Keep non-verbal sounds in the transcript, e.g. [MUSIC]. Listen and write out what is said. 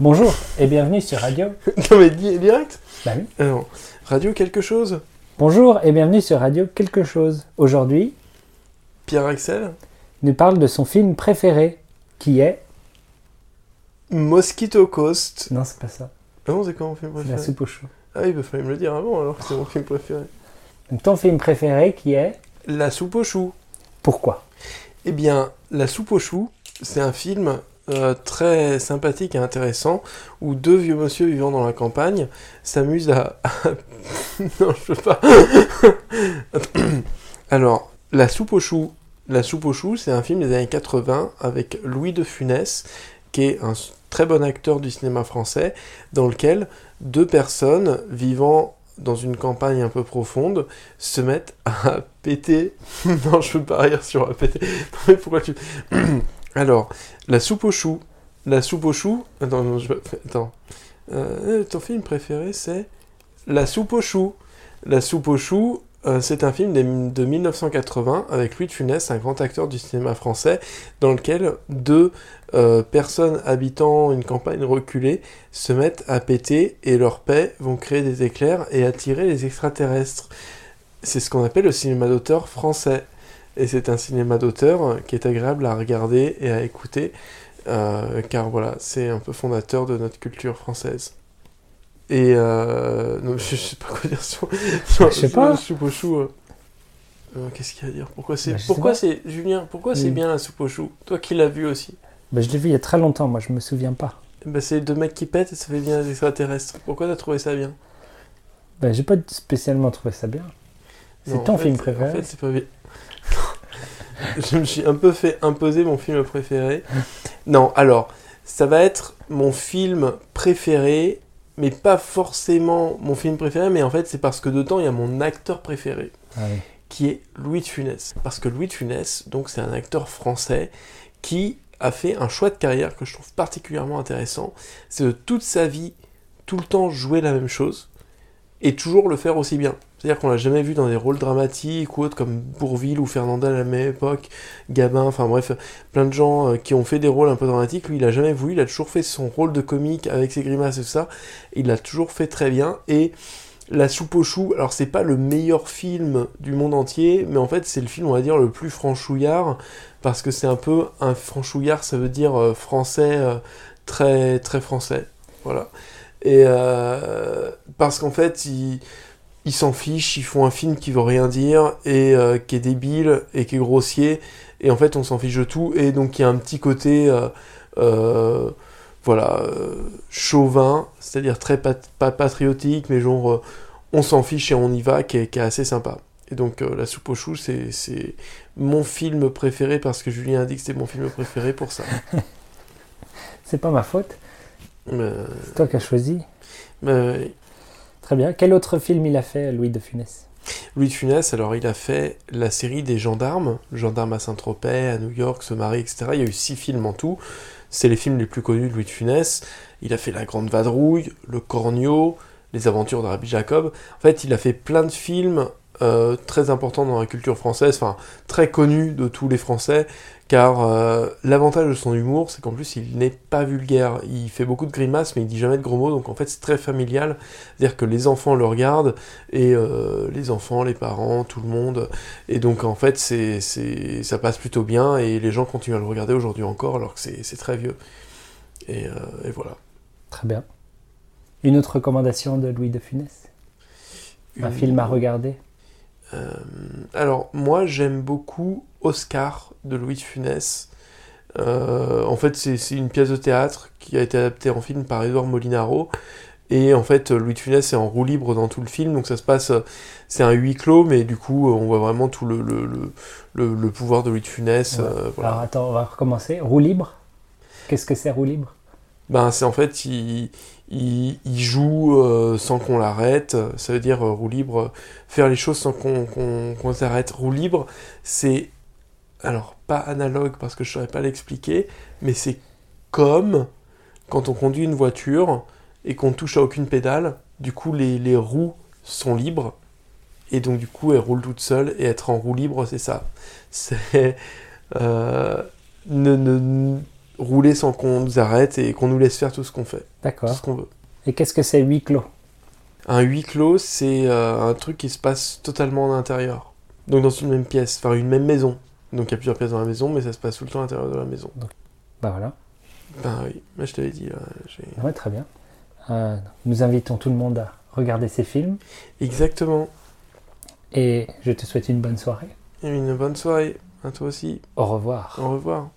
Bonjour et bienvenue sur Radio. [LAUGHS] non mais di- direct Bah oui. Alors, radio quelque chose Bonjour et bienvenue sur Radio Quelque chose. Aujourd'hui, Pierre Axel nous parle de son film préféré, qui est. Mosquito Coast. Non, c'est pas ça. Ah non, c'est quoi mon film La préféré soupe au chou. Ah oui, il fallait me le dire avant alors que c'est mon film préféré. Donc ton film préféré, qui est. La soupe aux choux. Pourquoi? Eh bien, La soupe aux choux, c'est un film euh, très sympathique et intéressant où deux vieux monsieur vivant dans la campagne s'amusent à... [LAUGHS] non, je peux pas. [COUGHS] Alors, La soupe aux choux. La soupe aux choux, c'est un film des années 80 avec Louis de Funès, qui est un très bon acteur du cinéma français, dans lequel deux personnes vivant dans une campagne un peu profonde se mettent à [LAUGHS] péter. [LAUGHS] non, je peux pas rire sur péter. Pourquoi tu. [COUGHS] Alors, la soupe aux choux. La soupe aux choux. Attends, non, je... attends. Euh, ton film préféré, c'est La soupe aux choux. La soupe aux choux, euh, c'est un film de 1980 avec Louis de Funès, un grand acteur du cinéma français, dans lequel deux euh, personnes habitant une campagne reculée se mettent à péter et leurs paix vont créer des éclairs et attirer les extraterrestres. C'est ce qu'on appelle le cinéma d'auteur français. Et c'est un cinéma d'auteur qui est agréable à regarder et à écouter, euh, car voilà, c'est un peu fondateur de notre culture française. Et euh, non, je, je sais pas quoi dire sur. sur Je sais pas. la soupe aux choux. euh. Qu'est-ce qu'il y a à dire? Pourquoi c'est Bah, pourquoi c'est Julien Pourquoi c'est bien la soupe aux choux? Toi qui l'as vu aussi. bah, Je l'ai vu il y a très longtemps, moi je me souviens pas. Bah, c'est deux mecs qui pètent et ça fait bien les extraterrestres. Pourquoi t'as trouvé ça bien? Bah, j'ai pas spécialement trouvé ça bien. C'est ton en fait- film préféré En fait, c'est pas bien. [LAUGHS] je me suis un peu fait imposer mon film préféré. Non, alors, ça va être mon film préféré, mais pas forcément mon film préféré, mais en fait, c'est parce que dedans, il y a mon acteur préféré, Ah oui. qui est Louis de Funès. Parce que Louis de Funès, donc, c'est un acteur français qui a fait un choix de carrière que je trouve particulièrement intéressant. C'est de toute sa vie, tout le temps jouer la même chose et toujours le faire aussi bien. C'est-à-dire qu'on l'a jamais vu dans des rôles dramatiques ou autres comme Bourville ou Fernandel à la même époque, Gabin, enfin bref, plein de gens euh, qui ont fait des rôles un peu dramatiques. Lui, il a jamais voulu, il a toujours fait son rôle de comique avec ses grimaces et tout ça. Il l'a toujours fait très bien. Et La soupe aux choux, alors c'est pas le meilleur film du monde entier, mais en fait c'est le film, on va dire, le plus franchouillard, parce que c'est un peu un franchouillard, ça veut dire euh, français, euh, très très français. Voilà. Et euh, parce qu'en fait, ils s'en fichent, ils font un film qui veut rien dire et euh, qui est débile et qui est grossier et en fait on s'en fiche de tout et donc il y a un petit côté euh, voilà chauvin, c'est-à-dire très pas patriotique mais genre on s'en fiche et on y va qui est, qui est assez sympa. Et donc la soupe aux choux c'est mon film préféré parce que Julien a dit que c'était mon film préféré pour ça. [LAUGHS] C'est pas ma faute, c'est toi qui as choisi. euh, Très bien. Quel autre film il a fait, Louis de Funès? Louis de Funès, alors il a fait la série des gendarmes, gendarmes à Saint-Tropez, à New York, se marie, etc. Il y a eu six films en tout. C'est les films les plus connus de Louis de Funès. Il a fait La Grande Vadrouille, Le Cornio, Les Aventures de Rabbi Jacob. En fait, il a fait plein de films euh, très importants dans la culture française, enfin très connus de tous les Français, car euh, l'avantage de son humour, c'est qu'en plus il n'est pas vulgaire. Il fait beaucoup de grimaces, mais il dit jamais de gros mots, donc en fait c'est très familial. C'est-à-dire que les enfants le regardent, et euh, les enfants, les parents, tout le monde. Et donc en fait, c'est, c'est, ça passe plutôt bien et les gens continuent à le regarder aujourd'hui encore alors que c'est, c'est très vieux. Et, et voilà. Très bien. Une autre recommandation de Louis de Funès? Un film à regarder? Euh, alors moi j'aime beaucoup Oscar de Louis de Funès. Euh, en fait c'est, une pièce de théâtre qui a été adaptée en film par Édouard Molinaro. Et en fait, Louis de Funès est en roue libre dans tout le film, donc ça se passe, c'est un huis clos, mais du coup, on voit vraiment tout le, le, le, le- le pouvoir de Louis de Funès. Ouais. euh, voilà. Alors attends, on va recommencer. Roue libre? Qu'est-ce que c'est roue libre? Ben, c'est en fait, il, il, joue euh, sans qu'on l'arrête. Ça veut dire euh, roue libre, faire les choses sans qu'on s'arrête. Roue libre, c'est. Alors, pas analogue parce que je saurais pas l'expliquer, mais c'est comme quand on conduit une voiture et qu'on touche à aucune pédale. Du coup, les, les roues sont libres. Et donc, du coup, elles roulent toutes seules. Et être en roue libre, c'est ça. C'est. euh, ne, ne- rouler sans qu'on nous arrête et qu'on nous laisse faire tout ce qu'on fait, tout D'accord. ce qu'on veut. Et qu'est-ce que c'est huis clos? Un huis clos, c'est euh, un truc qui se passe totalement en intérieur. Donc dans une même pièce, enfin une même maison. Donc il y a plusieurs pièces dans la maison, mais ça se passe tout le temps à l'intérieur de la maison. Bah voilà. Ben oui, moi je t'avais dit là. j'ai- Ouais, très bien. Euh, nous invitons tout le monde à regarder ces films Exactement. et je te souhaite une bonne soirée. Et une bonne soirée. À toi aussi. Au revoir. Au revoir.